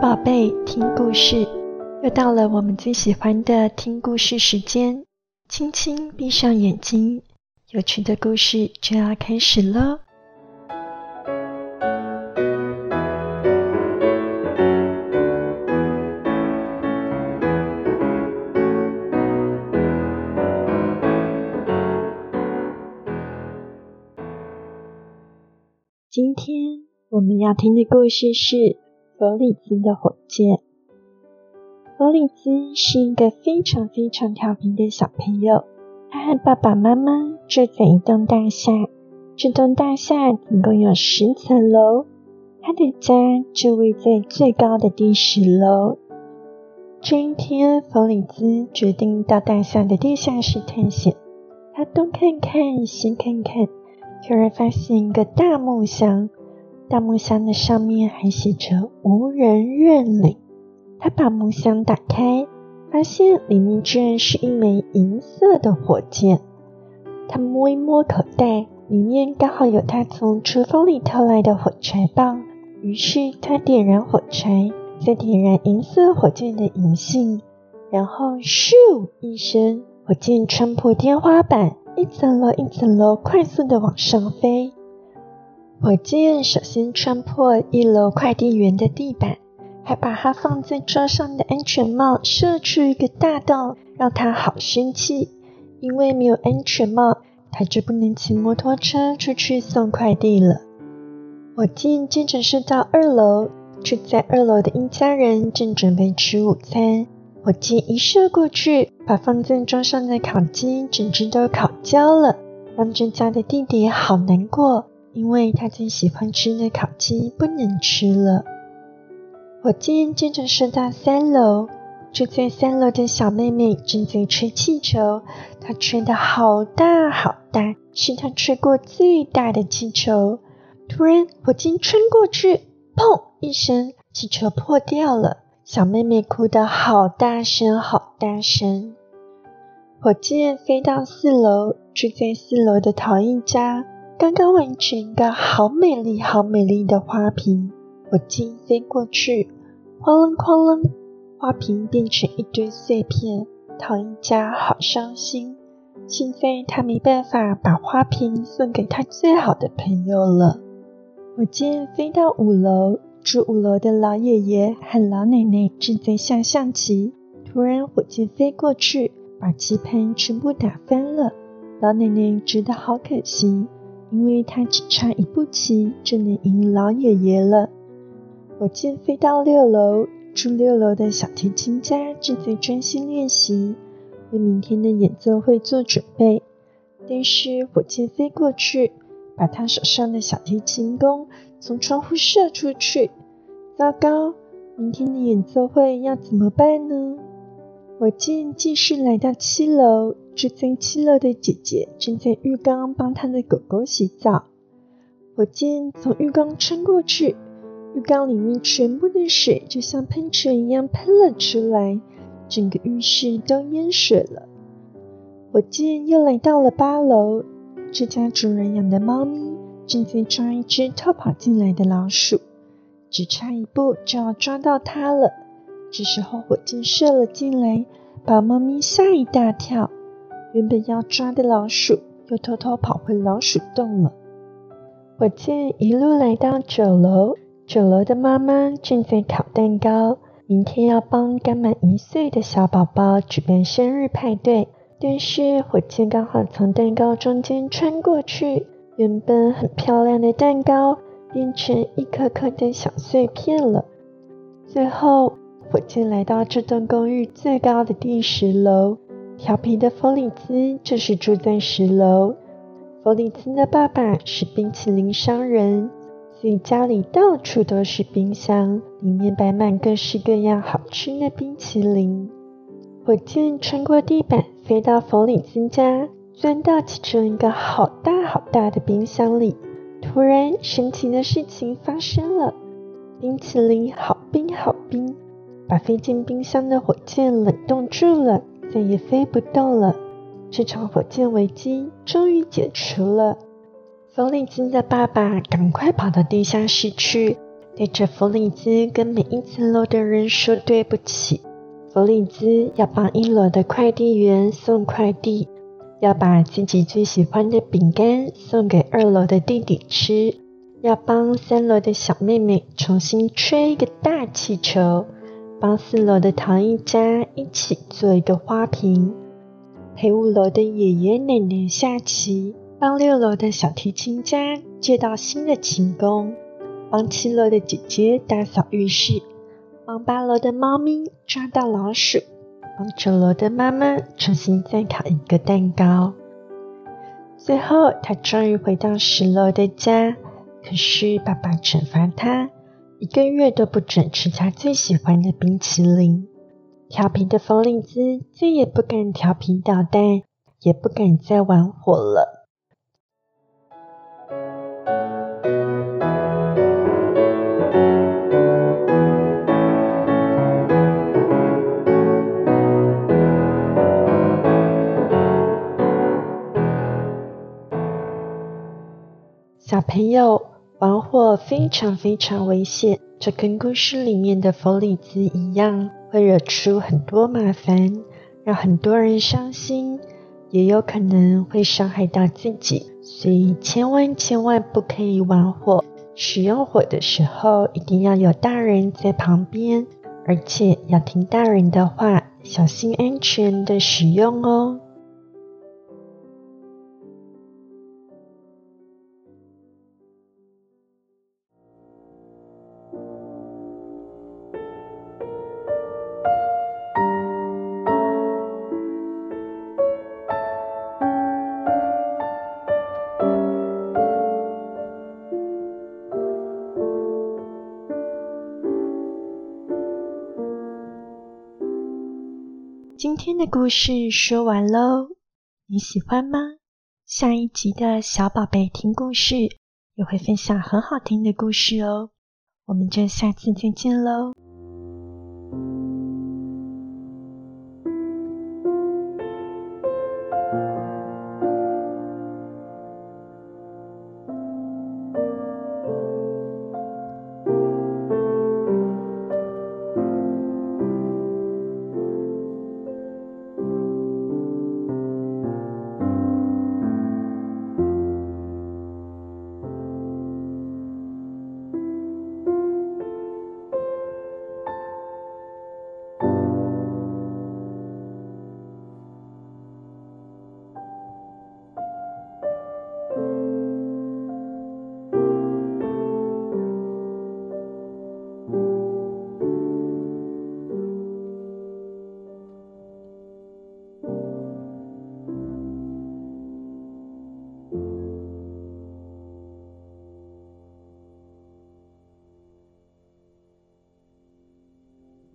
宝贝，听故事，又到了我们最喜欢的听故事时间。轻轻闭上眼睛，有趣的故事就要开始喽。今天我们要听的故事是。弗里兹的火箭。弗里兹是一个非常非常调皮的小朋友。他和爸爸妈妈住在一栋大厦，这栋大厦总共有十层楼。他的家就位在最高的第十楼。这一天，弗里兹决定到大厦的地下室探险。他东看看，西看看，突然发现一个大木箱。大木箱的上面还写着“无人认领”。他把木箱打开，发现里面居然是一枚银色的火箭。他摸一摸口袋，里面刚好有他从厨房里偷来的火柴棒。于是他点燃火柴，再点燃银色火箭的引信，然后咻一声，火箭穿破天花板，一层楼一层楼快速的往上飞。火箭首先穿破一楼快递员的地板，还把他放在桌上的安全帽射出一个大洞，让他好生气。因为没有安全帽，他就不能骑摩托车出去送快递了。火箭接着射到二楼，住在二楼的一家人正准备吃午餐。火箭一射过去，把放在桌上的烤鸡整只都烤焦了，让这家的弟弟好难过。因为他最喜欢吃的烤鸡不能吃了。火箭接着射到三楼，住在三楼的小妹妹正在吹气球，她吹得好大好大，是她吹过最大的气球。突然，火箭穿过去，砰一声，气球破掉了。小妹妹哭得好大声，好大声。火箭飞到四楼，住在四楼的陶艺家。刚刚完成一个好美丽、好美丽的花瓶，火箭飞过去，哐啷哐啷，花瓶变成一堆碎片。陶艺家好伤心，现在他没办法把花瓶送给他最好的朋友了。火箭飞到五楼，住五楼的老爷爷和老奶奶正在下象棋。突然，火箭飞过去，把棋盘全部打翻了。老奶奶觉得好可惜。因为他只差一步棋就能赢老爷爷了。火箭飞到六楼，住六楼的小提琴家正在专心练习，为明天的演奏会做准备。但是火箭飞过去，把他手上的小提琴弓从窗户射出去。糟糕，明天的演奏会要怎么办呢？火箭继续来到七楼，住在七楼的姐姐正在浴缸帮她的狗狗洗澡。火箭从浴缸穿过去，浴缸里面全部的水就像喷泉一样喷了出来，整个浴室都淹水了。火箭又来到了八楼，这家主人养的猫咪正在抓一只偷跑进来的老鼠，只差一步就要抓到它了。这时候，火箭射了进来，把猫咪吓一大跳。原本要抓的老鼠又偷偷跑回老鼠洞了。火箭一路来到九楼，九楼的妈妈正在烤蛋糕，明天要帮刚满一岁的小宝宝举办生日派对。但是火箭刚好从蛋糕中间穿过去，原本很漂亮的蛋糕变成一颗颗的小碎片了。最后。火箭来到这栋公寓最高的第十楼，调皮的弗里兹就是住在十楼。弗里兹的爸爸是冰淇淋商人，所以家里到处都是冰箱，里面摆满各式各样好吃的冰淇淋。火箭穿过地板，飞到弗里兹家，钻到其中一个好大好大的冰箱里。突然，神奇的事情发生了，冰淇淋好冰好冰。把飞进冰箱的火箭冷冻住了，再也飞不动了。这场火箭危机终于解除了。弗里兹的爸爸赶快跑到地下室去，对着弗里兹跟每一层楼的人说对不起。弗里兹要帮一楼的快递员送快递，要把自己最喜欢的饼干送给二楼的弟弟吃，要帮三楼的小妹妹重新吹一个大气球，帮四楼的唐艺家一起做一个花瓶，陪五楼的爷爷奶奶下棋，帮六楼的小提琴家借到新的琴弓，帮七楼的姐姐打扫浴室。帮八楼的猫咪抓到老鼠，帮九楼的妈妈重新再烤一个蛋糕。最后，他终于回到十楼的家，可是爸爸惩罚他，一个月都不准吃他最喜欢的冰淇淋。调皮的弗里兹再也不敢调皮捣蛋，也不敢再玩火了。小朋友，玩火非常非常危险，这跟故事里面的弗里兹一样，会惹出很多麻烦，让很多人伤心，也有可能会伤害到自己。所以千万千万不可以玩火，使用火的时候一定要有大人在旁边，而且要听大人的话，小心安全的使用哦。今天的故事说完喽，你喜欢吗？下一集的小宝贝听故事也会分享很好听的故事哦，我们就下次再见喽。